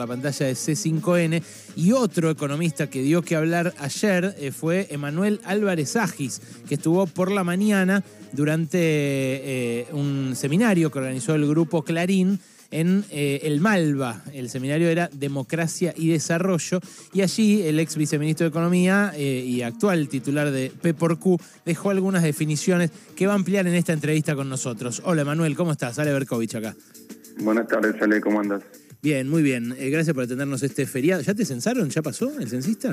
la pantalla de C5N. Y otro economista que dio que hablar ayer eh, fue Emanuel Álvarez Agis, que estuvo por la mañana durante eh, un seminario que organizó el grupo Clarín en eh, el Malva. El seminario era Democracia y Desarrollo. Y allí el ex viceministro de Economía y actual titular de P por Q dejó algunas definiciones que va a ampliar en esta entrevista con nosotros. Hola Emanuel, ¿cómo estás? Ale Berkovich acá. Buenas tardes, Ale, ¿cómo andas? Bien, muy bien. Eh, gracias por atendernos este feriado. ¿Ya te censaron? ¿Ya pasó el censista?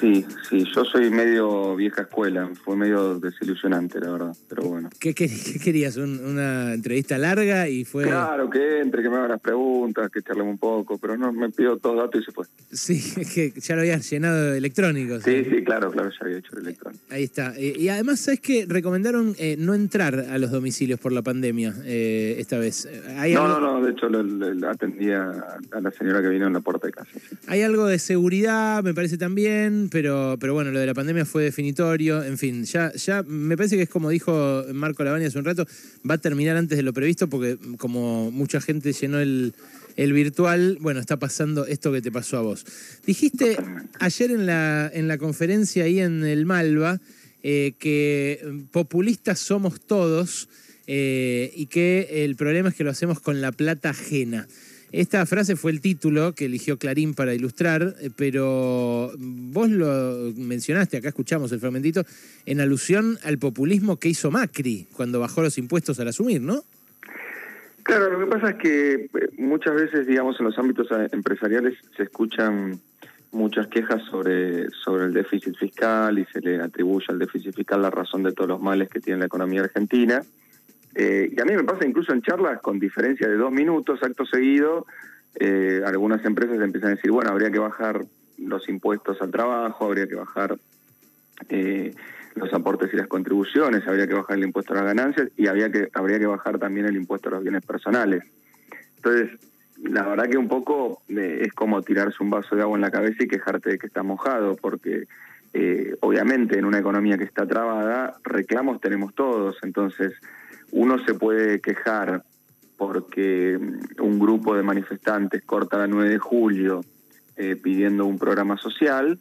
Sí, sí, yo soy medio vieja escuela, fue medio desilusionante, la verdad, pero bueno. ¿Qué, querías? ¿Una entrevista larga y fue...? Claro, que entre, que me hagan las preguntas, que charlemos un poco, pero no, me pidió todo dato y se fue. Sí, es que ya lo habías llenado de electrónicos. Sí, sí, claro, claro, ya había hecho el electrónico. Ahí está. Eh, y además, ¿sabes que Recomendaron eh, no entrar a los domicilios por la pandemia esta vez. no, no, no, de hecho atendía a la señora que vino en la puerta de casa. Hay algo de seguridad, me parece también pero, pero bueno, lo de la pandemia fue definitorio. En fin, ya, ya me parece que es como dijo Marco Lavani hace un rato, va a terminar antes de lo previsto porque como mucha gente llenó el, virtual, bueno, está pasando esto que te pasó a vos. Dijiste ayer en la, en la conferencia ahí en el Malva eh, que populistas somos todos eh, y que el problema es que lo hacemos con la plata ajena. Esta frase fue el título que eligió Clarín para ilustrar, eh, pero vos lo mencionaste, acá escuchamos el fragmentito, en alusión al populismo que hizo Macri cuando bajó los impuestos al asumir, ¿no? Claro, lo que pasa es que eh, muchas veces, digamos, en los ámbitos eh, empresariales se escuchan muchas quejas sobre, sobre el déficit fiscal y se le atribuye al déficit fiscal la razón de todos los males que tiene la economía argentina. Eh, y a mí me pasa incluso en charlas con diferencia de dos minutos, acto seguido, eh, algunas empresas empiezan a decir, bueno, habría que bajar los impuestos al trabajo, habría que bajar eh, los aportes y las contribuciones, habría que bajar el impuesto a las ganancias y habría que, habría que bajar también el impuesto a los bienes personales. Entonces, la verdad que un poco es como tirarse un vaso de agua en la cabeza y quejarte de que está mojado, porque obviamente en una economía que está trabada, reclamos tenemos todos, entonces uno se puede quejar porque un grupo de manifestantes corta la 9 de julio eh, pidiendo un programa social,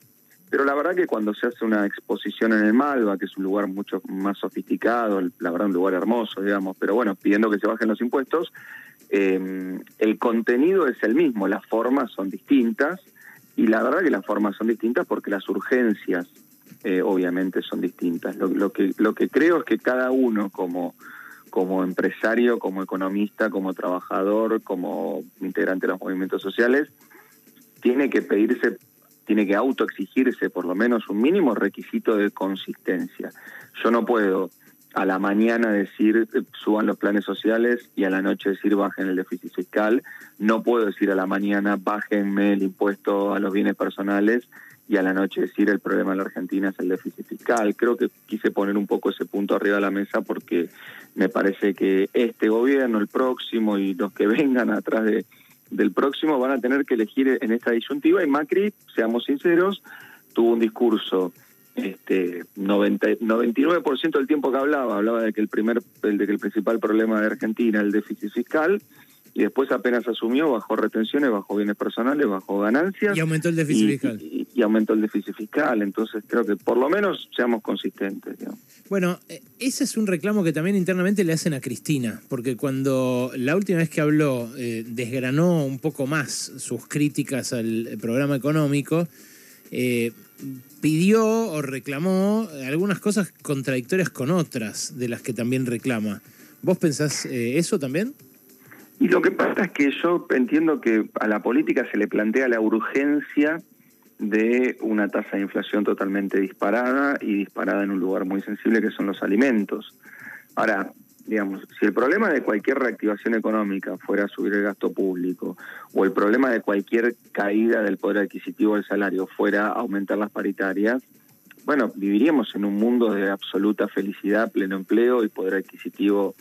pero la verdad que cuando se hace una exposición en el Malva, que es un lugar mucho más sofisticado, la verdad un lugar hermoso, digamos, pero bueno, pidiendo que se bajen los impuestos, eh, el contenido es el mismo, las formas son distintas, y la verdad que las formas son distintas porque las urgencias eh, obviamente son distintas. lo, que, lo que creo es que cada uno como como empresario, como economista, como trabajador, como integrante de los movimientos sociales, tiene que pedirse, tiene que autoexigirse por lo menos un mínimo requisito de consistencia. Yo no puedo a la mañana decir suban los planes sociales y a la noche decir bajen el déficit fiscal. No puedo decir a la mañana bájenme el impuesto a los bienes personales y a la noche decir el problema de la Argentina es el déficit fiscal. Creo que quise poner un poco ese punto arriba de la mesa porque me parece que este gobierno, el próximo y los que vengan atrás de, del próximo van a tener que elegir en esta disyuntiva y Macri, seamos sinceros, tuvo un discurso este 90, 99% del tiempo que hablaba, hablaba de que el primer de que el principal problema de Argentina el déficit fiscal y después apenas asumió, bajó retenciones, bajó bienes personales, bajó ganancias. Y aumentó el déficit fiscal. Y, aumentó el déficit fiscal. Entonces creo que por lo menos seamos consistentes. Bueno, eh, ese es un reclamo que también internamente le hacen a Cristina, porque cuando la última vez que habló eh, desgranó un poco más sus críticas al programa económico, eh, pidió o reclamó algunas cosas contradictorias con otras de las que también reclama. ¿Vos pensás eso también? Y lo que pasa es que yo entiendo que a la política se le plantea la urgencia de una tasa de inflación totalmente disparada y disparada en un lugar muy sensible que son los alimentos. Ahora, digamos, si el problema de cualquier reactivación económica fuera subir el gasto público o el problema de cualquier caída del poder adquisitivo del salario fuera aumentar las paritarias, bueno, viviríamos en un mundo de absoluta felicidad, pleno empleo y poder adquisitivo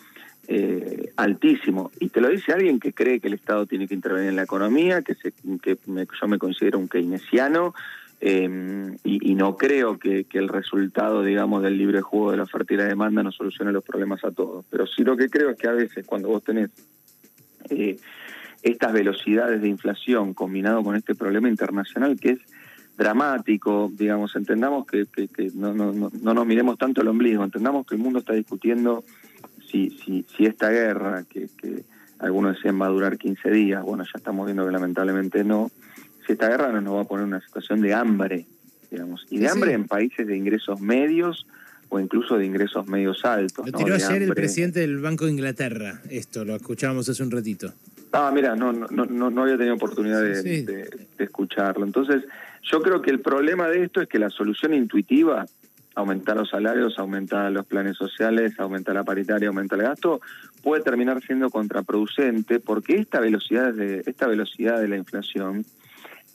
eh, altísimo. Y te lo dice alguien que cree que el Estado tiene que intervenir en la economía, que, se, que yo me considero un keynesiano eh, y, no creo que, el resultado, digamos, del libre juego de la oferta y la demanda no solucione los problemas a todos. Pero sí lo que creo es que a veces cuando vos tenés... Eh, estas velocidades de inflación combinado con este problema internacional que es dramático, digamos, entendamos que, no, no, no, nos miremos tanto el ombligo, entendamos que el mundo está discutiendo si, si, si esta guerra, que, que algunos decían va a durar 15 días, bueno, ya estamos viendo que lamentablemente no, si esta guerra no nos va a poner una situación de hambre, digamos, y de hambre en países de ingresos medios o incluso de ingresos medios altos. Lo tiró ayer el presidente del Banco de Inglaterra, esto, lo escuchábamos hace un ratito. Ah, mira, no, no, no, no había tenido oportunidad de, escucharlo. Entonces, yo creo que el problema de esto es que la solución intuitiva, aumentar los salarios, aumentar los planes sociales, aumentar la paritaria, aumentar el gasto, puede terminar siendo contraproducente porque esta velocidad de, esta velocidad de la inflación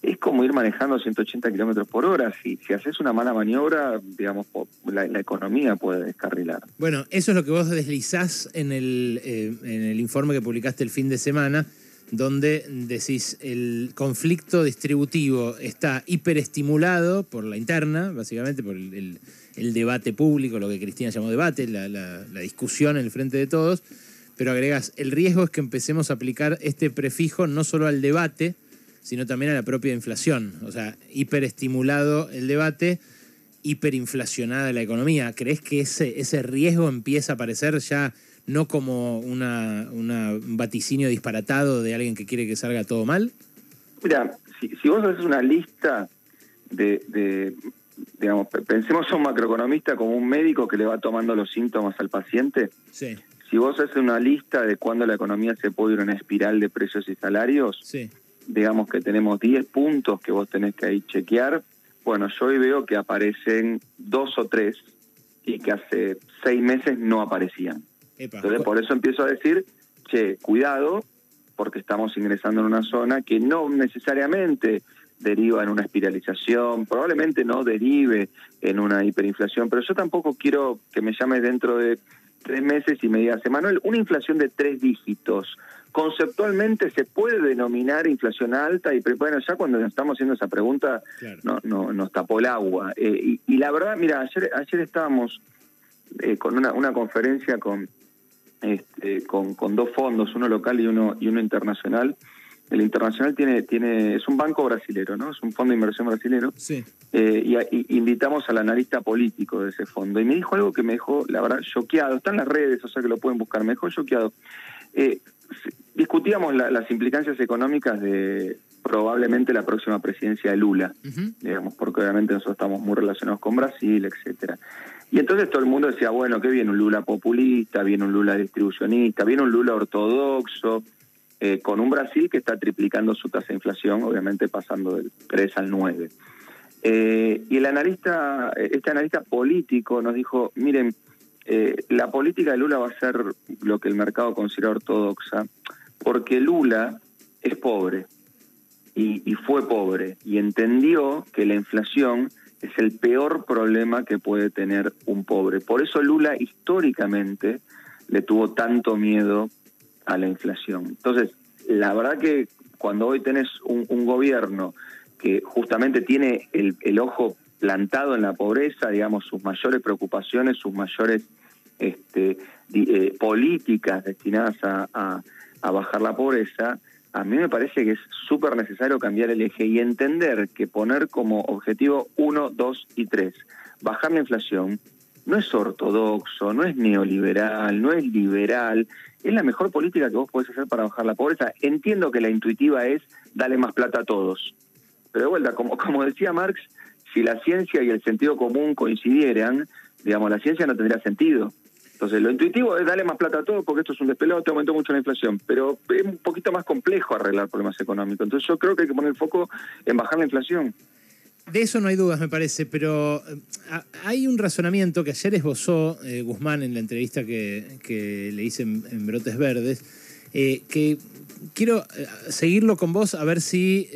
es como ir manejando 180 kilómetros por hora. Si, si haces una mala maniobra, digamos, la, economía puede descarrilar. Bueno, eso es lo que vos deslizás en el, eh, en el informe que publicaste el fin de semana, donde decís el conflicto distributivo está hiperestimulado por la interna, básicamente por el, debate público, lo que Cristina llamó debate, la, discusión en el frente de todos, pero agregás, el riesgo es que empecemos a aplicar este prefijo no solo al debate, sino también a la propia inflación. O sea, hiperestimulado el debate, hiperinflacionada la economía. ¿Crees que ese, ese riesgo empieza a aparecer ya no como una, un vaticinio disparatado de alguien que quiere que salga todo mal? Mira, si, vos haces una lista de, digamos, pensemos a un macroeconomista como un médico que le va tomando los síntomas al paciente. Sí. Si vos haces una lista de cuándo la economía se puede ir a una espiral de precios y salarios, sí digamos que tenemos 10 puntos que vos tenés que ahí chequear, bueno, yo hoy veo que aparecen dos o tres y que hace seis meses no aparecían. Entonces, por eso empiezo a decir, che, cuidado, porque estamos ingresando en una zona que no necesariamente deriva en una espiralización, probablemente no derive en una hiperinflación, pero yo tampoco quiero que me llame dentro de tres meses y me digas, Emanuel, una inflación de tres dígitos, conceptualmente se puede denominar inflación alta y bueno ya cuando estamos haciendo esa pregunta no, no nos tapó el agua. Eh, y, la verdad mira ayer ayer estábamos eh, con una, una conferencia con este con, con dos fondos uno local y uno y uno internacional. El internacional tiene tiene es un banco brasilero no es un fondo de inversión brasilero. Sí. Eh, y, invitamos al analista político de ese fondo. Y me dijo algo que me dejó la verdad choqueado. Está en las redes o sea que lo pueden buscar. Me dejó choqueado. Eh, discutíamos las implicancias económicas de probablemente la próxima presidencia de Lula, digamos, porque obviamente nosotros estamos muy relacionados con Brasil, etcétera. Y entonces todo el mundo decía, bueno, que viene un Lula populista, viene un Lula distribucionista, viene un Lula ortodoxo, eh, con un Brasil que está triplicando su tasa de inflación, obviamente pasando del 3 al 9. Eh, y el analista, este analista político nos dijo, miren, eh, la política de Lula va a ser lo que el mercado considera ortodoxa, porque Lula es pobre y, fue pobre y entendió que la inflación es el peor problema que puede tener un pobre. Por eso Lula históricamente le tuvo tanto miedo a la inflación. Entonces, la verdad que cuando hoy tenés un, gobierno que justamente tiene el, ojo plantado en la pobreza, digamos, sus mayores preocupaciones, sus mayores este, eh, políticas destinadas a, bajar la pobreza, a mí me parece que es súper necesario cambiar el eje y entender que poner como objetivo uno, dos y tres, bajar la inflación, no es ortodoxo, no es neoliberal, no es liberal, es la mejor política que vos podés hacer para bajar la pobreza. Entiendo que la intuitiva es darle más plata a todos, pero de vuelta, como, como decía Marx, si la ciencia y el sentido común coincidieran, digamos, la ciencia no tendría sentido. Entonces, lo intuitivo es darle más plata a todos porque esto es un despelote, aumentó mucho la inflación, pero es un poquito más complejo arreglar problemas económicos. Entonces, yo creo que hay que poner el foco en bajar la inflación. De eso no hay dudas, me parece, pero eh, hay un razonamiento que ayer esbozó eh, Guzmán en la entrevista que, le hice en, Brotes Verdes, eh, que quiero seguirlo con vos a ver si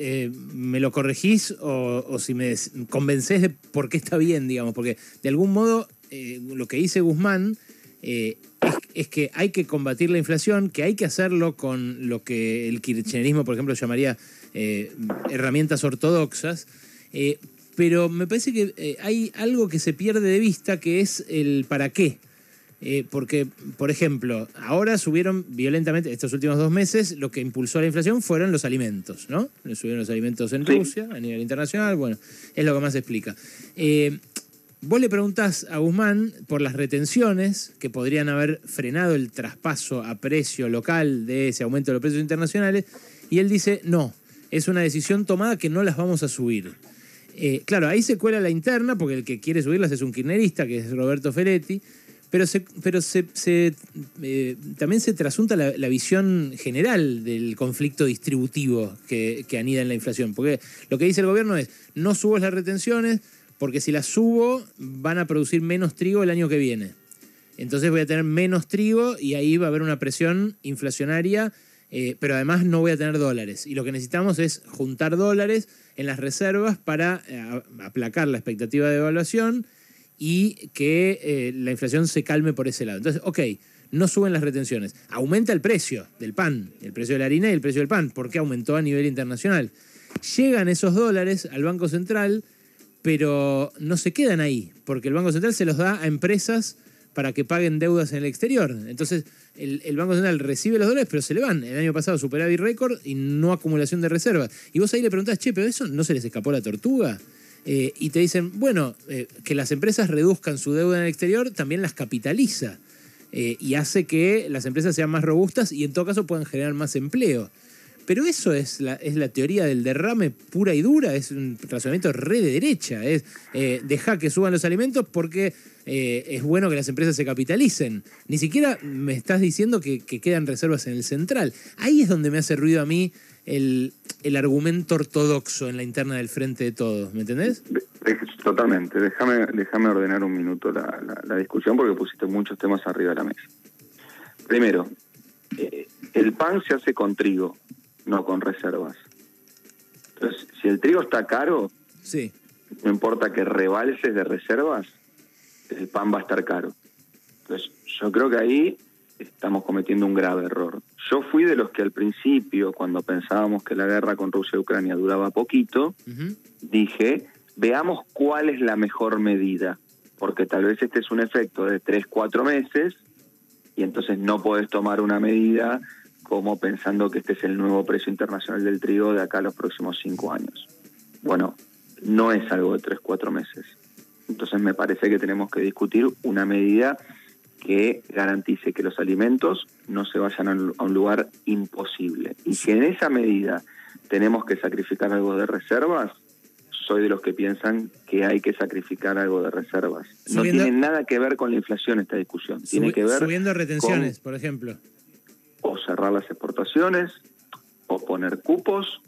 me lo corregís o, si me convencés de por qué está bien, digamos, porque de algún modo lo que dice Guzmán es, es, que hay que combatir la inflación, que hay que hacerlo con lo que el kirchnerismo, por ejemplo, llamaría herramientas ortodoxas, eh, pero me parece que eh, hay algo que se pierde de vista que es el para qué. Eh, porque, por ejemplo, ahora subieron violentamente, estos últimos dos meses, lo que impulsó la inflación fueron los alimentos, ¿no? Subieron los alimentos en Rusia, a nivel internacional, bueno, es lo que más explica. Eh, vos le preguntás a Guzmán por las retenciones que podrían haber frenado el traspaso a precio local de ese aumento de los precios internacionales, y él dice, no, es una decisión tomada que no las vamos a subir. Eh, claro, ahí se cuela la interna, porque el que quiere subirlas es un kirchnerista, que es Roberto Ferretti, pero, pero se, eh, también se trasunta la, visión general del conflicto distributivo que, anida en la inflación. Porque lo que dice el gobierno es, no subo las retenciones, porque si las subo van a producir menos trigo el año que viene. Entonces voy a tener menos trigo y ahí va a haber una presión inflacionaria, eh, pero además no voy a tener dólares. Y lo que necesitamos es juntar dólares en las reservas para eh, aplacar la expectativa de evaluación y que eh, la inflación se calme por ese lado. Entonces, ok, no suben las retenciones, aumenta el precio del pan, el precio de la harina y el precio del pan, porque aumentó a nivel internacional. Llegan esos dólares al Banco Central, pero no se quedan ahí, porque el Banco Central se los da a empresas para que paguen deudas en el exterior. Entonces, el, Banco Central recibe los dólares, pero se le van. El año pasado superávit récord y no acumulación de reservas. Y vos ahí le preguntás, che, pero eso no se les escapó la tortuga. Eh, y te dicen, bueno, eh, que las empresas reduzcan su deuda en el exterior también las capitaliza eh, y hace que las empresas sean más robustas y en todo caso puedan generar más empleo. Pero eso es la, es la teoría del derrame pura y dura, es un razonamiento re de derecha, es dejar que suban los alimentos porque es bueno que las empresas se capitalicen. Ni siquiera me estás diciendo que, que quedan reservas en el central. Ahí es donde me hace ruido a mí el, el argumento ortodoxo en la interna del frente de todos, ¿me entendés? Totalmente. Déjame, déjame ordenar un minuto la, la, discusión porque pusiste muchos temas arriba de la mesa. Primero, eh, el pan se hace con trigo, no con reservas. Entonces, si el trigo está caro, sí. no importa que rebalses de reservas, el pan va a estar caro. Entonces, yo creo que ahí estamos cometiendo un grave error. Yo fui de los que al principio, cuando pensábamos que la guerra con Rusia y Ucrania duraba poquito, dije, veamos cuál es la mejor medida, porque tal vez este es un efecto de tres, cuatro meses, y entonces no podés tomar una medida como pensando que este es el nuevo precio internacional del trigo de acá a los próximos cinco años. Bueno, no es algo de tres, cuatro meses. Entonces me parece que tenemos que discutir una medida que garantice que los alimentos no se vayan a un lugar imposible. Y si en esa medida tenemos que sacrificar algo de reservas, soy de los que piensan que hay que sacrificar algo de reservas. no tiene nada que ver con la inflación esta discusión. Tiene que ver subiendo retenciones, por ejemplo. O cerrar las exportaciones, o poner cupos,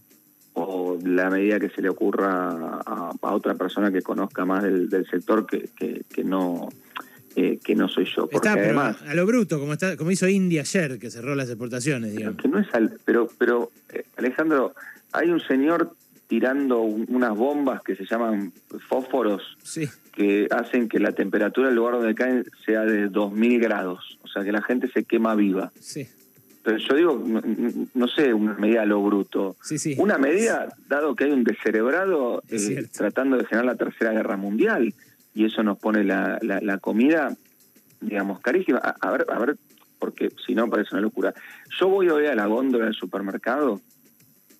o la medida que se le ocurra a, otra persona que conozca más del, sector que, que no que no soy yo. Porque además, a lo bruto, como está, como hizo India ayer, que cerró las exportaciones, digamos. Que no es pero, pero eh, Alejandro, hay un señor tirando unas bombas que se llaman fósforos, que hacen que la temperatura del lugar donde caen sea de 2000 grados, o sea que la gente se quema viva. Sí. Pero yo digo, no, sé, una medida a lo bruto. Una medida, dado que hay un descerebrado eh, tratando de generar la tercera guerra mundial y eso nos pone la, la, comida, digamos, carísima. A, ver, a ver, porque si no parece una locura. Yo voy hoy a la góndola del supermercado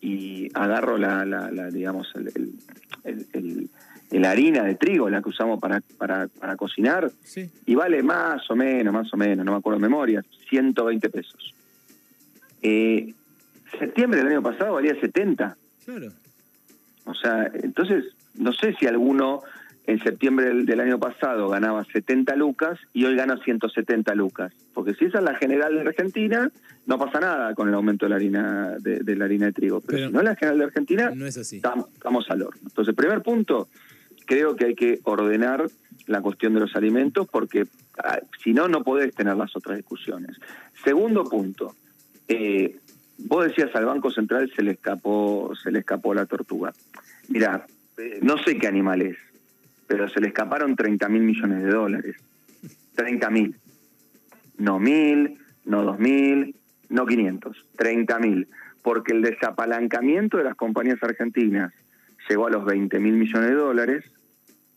y agarro la, la, digamos, el, el, harina de trigo, la que usamos para, para, para cocinar, y vale más o menos, más o menos, no me acuerdo de memoria, 120 pesos. Eh, septiembre del año pasado valía 70. Claro. O sea, entonces, no sé si alguno en septiembre del, año pasado ganaba 70 lucas y hoy gana 170 lucas. Porque si esa es la general de Argentina, no pasa nada con el aumento de la harina de, la harina de trigo. Pero, si no es la general de Argentina, no es así. Estamos, al horno. Entonces, primer punto, creo que hay que ordenar la cuestión de los alimentos porque ah, si no, no podés tener las otras discusiones. Segundo punto, eh, vos decías al Banco Central se le escapó, se le escapó la tortuga. Mira, eh, no sé qué animal es, pero se le escaparon 30 mil millones de dólares. 30 mil. No mil, no dos mil, no 500. 30 mil. Porque el desapalancamiento de las compañías argentinas llegó a los 20 mil millones de dólares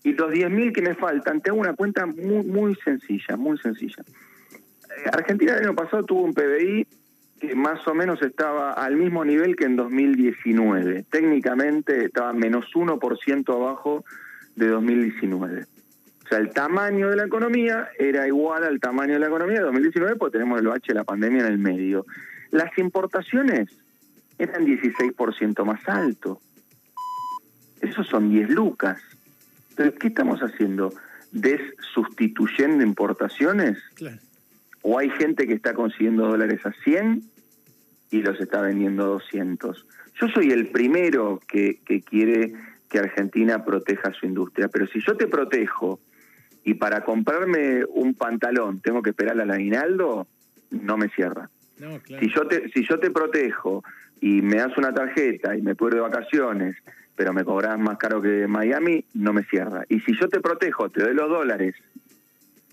y los 10.000 que me faltan, te hago una cuenta muy, muy sencilla, muy sencilla. Eh, Argentina el año pasado tuvo un PBI más o menos estaba al mismo nivel que en 2019. Técnicamente estaba menos 1% abajo de 2019. O sea, el tamaño de la economía era igual al tamaño de la economía de 2019 porque tenemos el bache de la pandemia en el medio. Las importaciones eran 16% más alto. Esos son 10 lucas. Entonces, ¿qué estamos haciendo? ¿Desustituyendo importaciones? Claro. ¿O hay gente que está consiguiendo dólares a 100 y los está vendiendo a 200? Yo soy el primero que, que quiere que Argentina proteja su industria, pero si yo te protejo y para comprarme un pantalón tengo que esperar al aguinaldo, no me cierra. No, claro. Si yo te si yo te protejo y me das una tarjeta y me puedo ir de vacaciones, pero me cobras más caro que Miami, no me cierra. Y si yo te protejo, te doy los dólares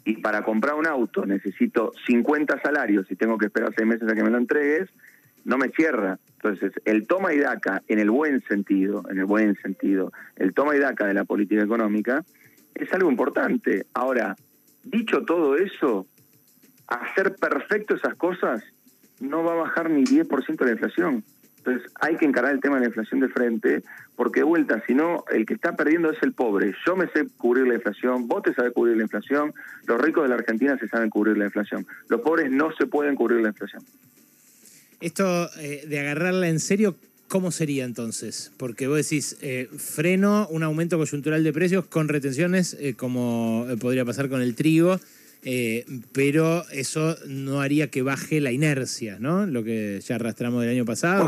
y para comprar un auto necesito 50 salarios y tengo que esperar seis meses a que me lo entregues, no me cierra. Entonces, el toma y daca, en el buen sentido, en el buen sentido, el toma y daca de la política económica es algo importante. Ahora, dicho todo eso, hacer perfecto esas cosas no va a bajar ni 10% la inflación. Entonces hay que encarar el tema de la inflación de frente, porque de vuelta, si no, el que está perdiendo es el pobre. Yo me sé cubrir la inflación, vos te sabés cubrir la inflación, los ricos de la Argentina se saben cubrir la inflación. Los pobres no se pueden cubrir la inflación. Esto eh, de agarrarla en serio, ¿cómo sería entonces? Porque vos decís, eh, freno un aumento coyuntural de precios con retenciones, eh, como podría pasar con el trigo, eh, pero eso no haría que baje la inercia, ¿no? Lo que ya arrastramos del año pasado,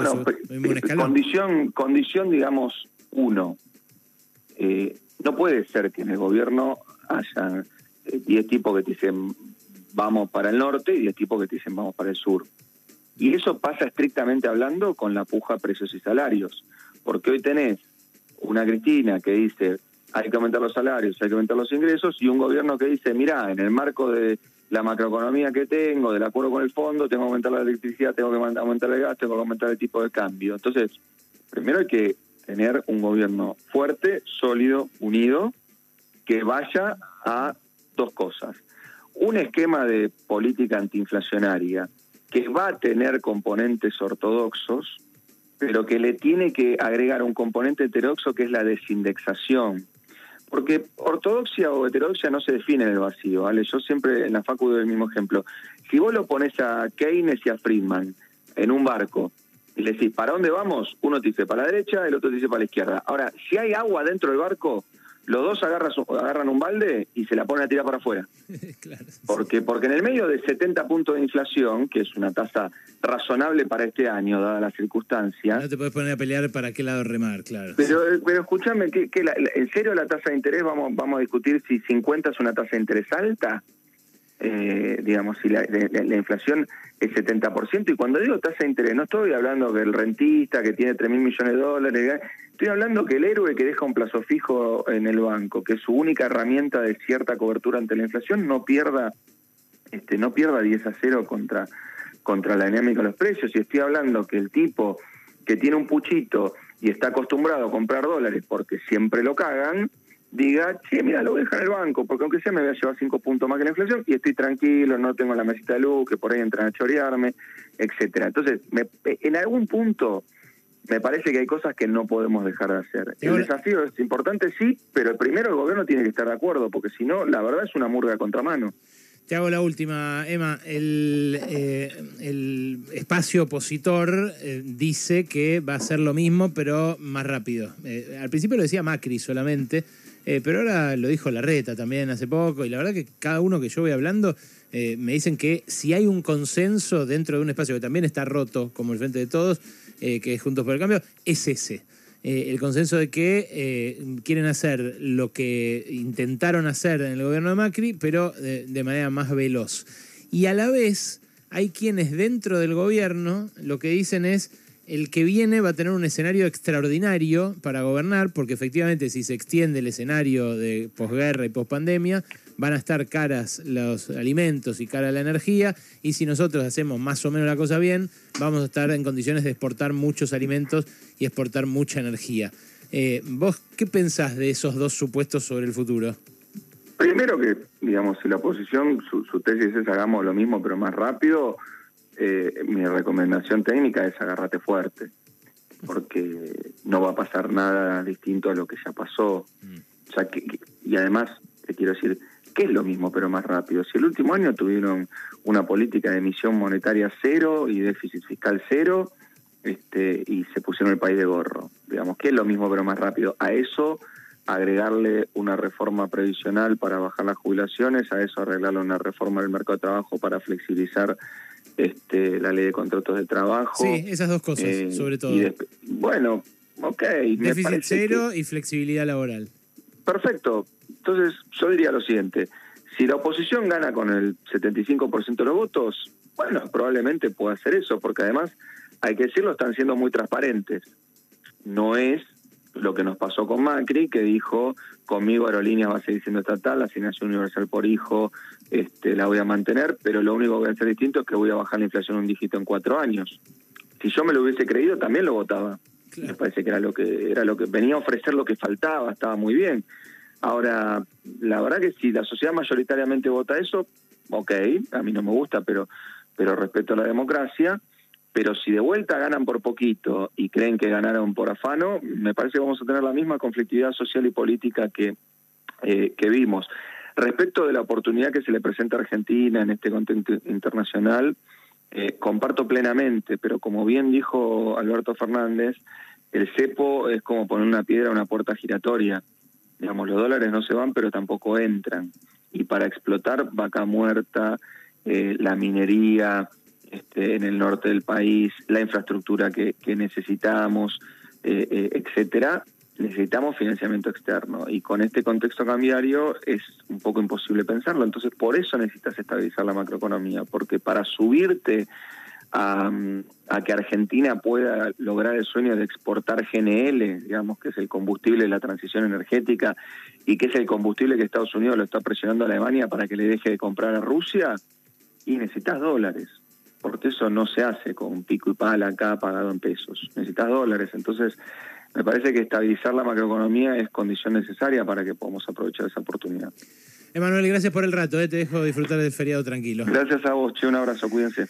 Bueno, escalón. condición, condición, digamos, uno. Eh, no puede ser que en el gobierno haya eh, 10 tipos que te dicen vamos para el norte y 10 tipos que te dicen vamos para el sur. Y eso pasa estrictamente hablando con la puja precios y salarios. Porque hoy tenés una Cristina que dice hay que aumentar los salarios, hay que aumentar los ingresos, y un gobierno que dice, mira, en el marco de la macroeconomía que tengo, del acuerdo con el fondo, tengo que aumentar la electricidad, tengo que aumentar el gas, tengo que aumentar el tipo de cambio. Entonces, primero hay que tener un gobierno fuerte, sólido, unido, que vaya a dos cosas. Un esquema de política antiinflacionaria que va a tener componentes ortodoxos, pero que le tiene que agregar un componente heterodoxo que es la desindexación. Porque ortodoxia o heterodoxia no se define en el vacío, ¿vale? Yo siempre en la facu doy el mismo ejemplo. Si vos lo pones a Keynes y a Friedman en un barco y le decís, ¿para dónde vamos? Uno te dice para la derecha, el otro te dice para la izquierda. Ahora, si hay agua dentro del barco, los dos agarran, un balde y se la ponen a tirar para afuera. Claro. Porque, porque en el medio de 70 puntos de inflación, que es una tasa razonable para este año, dadas las circunstancias, No te puedes poner a pelear para qué lado remar, claro. pero, pero escúchame, ¿qué, qué la- la- ¿en serio la tasa de interés vamos, vamos a discutir si 50 es una tasa de interés alta? Eh, digamos, si la, la- la inflación es 70%, y cuando digo tasa de interés, no estoy hablando del rentista que tiene 3 mil millones de dólares, ¿eh? estoy hablando que el héroe que deja un plazo fijo en el banco, que es su única herramienta de cierta cobertura ante la inflación, no pierda este, no pierda 10 a 0 contra, contra la dinámica de los precios. Y estoy hablando que el tipo que tiene un puchito y está acostumbrado a comprar dólares porque siempre lo cagan, diga, che, mira, lo voy a dejar en el banco, porque aunque sea me voy a llevar 5 puntos más que la inflación y estoy tranquilo, no tengo la mesita de luz, que por ahí entran a chorearme, etcétera Entonces, me- en algún punto me parece que hay cosas que no podemos dejar de hacer. El desafío es importante, sí, pero primero el gobierno tiene que estar de acuerdo, porque si no, la verdad es una murga a contramano. Te hago la última, Emma. El, eh, el espacio opositor eh, dice que va a ser lo mismo, pero más rápido. Eh, al principio lo decía Macri solamente, eh, pero ahora lo dijo Larreta también hace poco, y la verdad que cada uno que yo voy hablando eh, me dicen que si hay un consenso dentro de un espacio que también está roto, como el Frente de Todos, eh, que es Juntos por el Cambio, es ese. El consenso de que quieren hacer lo que intentaron hacer en el gobierno de Macri, pero de manera más veloz. Y a la vez hay quienes dentro del gobierno lo que dicen es el que viene va a tener un escenario extraordinario para gobernar, porque efectivamente si se extiende el escenario de posguerra y pospandemia, van a estar caras los alimentos y cara la energía, y si nosotros hacemos más o menos la cosa bien, vamos a estar en condiciones de exportar muchos alimentos y exportar mucha energía. Eh, ¿Vos qué pensás de esos dos supuestos sobre el futuro? Primero que, digamos, si la oposición, su, tesis es hagamos lo mismo pero más rápido, eh, mi recomendación técnica es agárrate fuerte, porque no va a pasar nada distinto a lo que ya pasó. Mm. O sea, que, y además, te quiero decir, ¿qué es lo mismo pero más rápido? Si el último año tuvieron una política de emisión monetaria cero y déficit fiscal cero, este, y se pusieron el país de gorro. Digamos, ¿qué es lo mismo pero más rápido? A eso agregarle una reforma previsional para bajar las jubilaciones, a eso arreglarle una reforma del mercado de trabajo para flexibilizar este, la ley de contratos de trabajo. Sí, esas dos cosas, eh, sobre todo. bueno, ok. Déficit cero y flexibilidad laboral. Perfecto. Entonces, yo diría lo siguiente. Si la oposición gana con el 75% de los votos, bueno, probablemente pueda hacer eso, porque además, hay que decirlo, están siendo muy transparentes. No es lo que nos pasó con Macri, que dijo, conmigo Aerolíneas va a seguir siendo estatal, la asignación universal por hijo este, la voy a mantener, pero lo único que voy a hacer distinto es que voy a bajar la inflación un dígito en cuatro años. Si yo me lo hubiese creído, también lo votaba. Me parece que era lo que era lo que venía a ofrecer lo que faltaba, estaba muy bien. Ahora, la verdad que si la sociedad mayoritariamente vota eso, ok, a mí no me gusta, pero pero respeto a la democracia pero si de vuelta ganan por poquito y creen que ganaron por afano, me parece que vamos a tener la misma conflictividad social y política que, eh, que vimos. Respecto de la oportunidad que se le presenta a Argentina en este contexto internacional, eh, comparto plenamente, pero como bien dijo Alberto Fernández, el cepo es como poner una piedra a una puerta giratoria. Digamos, los dólares no se van, pero tampoco entran. Y para explotar vaca muerta, eh, la minería, este, en el norte del país, la infraestructura que, necesitamos, eh, eh, etcétera, necesitamos financiamiento externo. Y con este contexto cambiario es un poco imposible pensarlo. Entonces, por eso necesitas estabilizar la macroeconomía, porque para subirte a, que Argentina pueda lograr el sueño de exportar GNL, digamos, que es el combustible de la transición energética y que es el combustible que Estados Unidos lo está presionando a Alemania para que le deje de comprar a Rusia, y necesitas dólares porque eso no se hace con pico y pala acá pagado en pesos. Necesitas dólares. Entonces, me parece que estabilizar la macroeconomía es condición necesaria para que podamos aprovechar esa oportunidad. Emanuel, gracias por el rato. Eh. Te dejo disfrutar del feriado tranquilo. Gracias a vos, che. Un abrazo. Cuídense.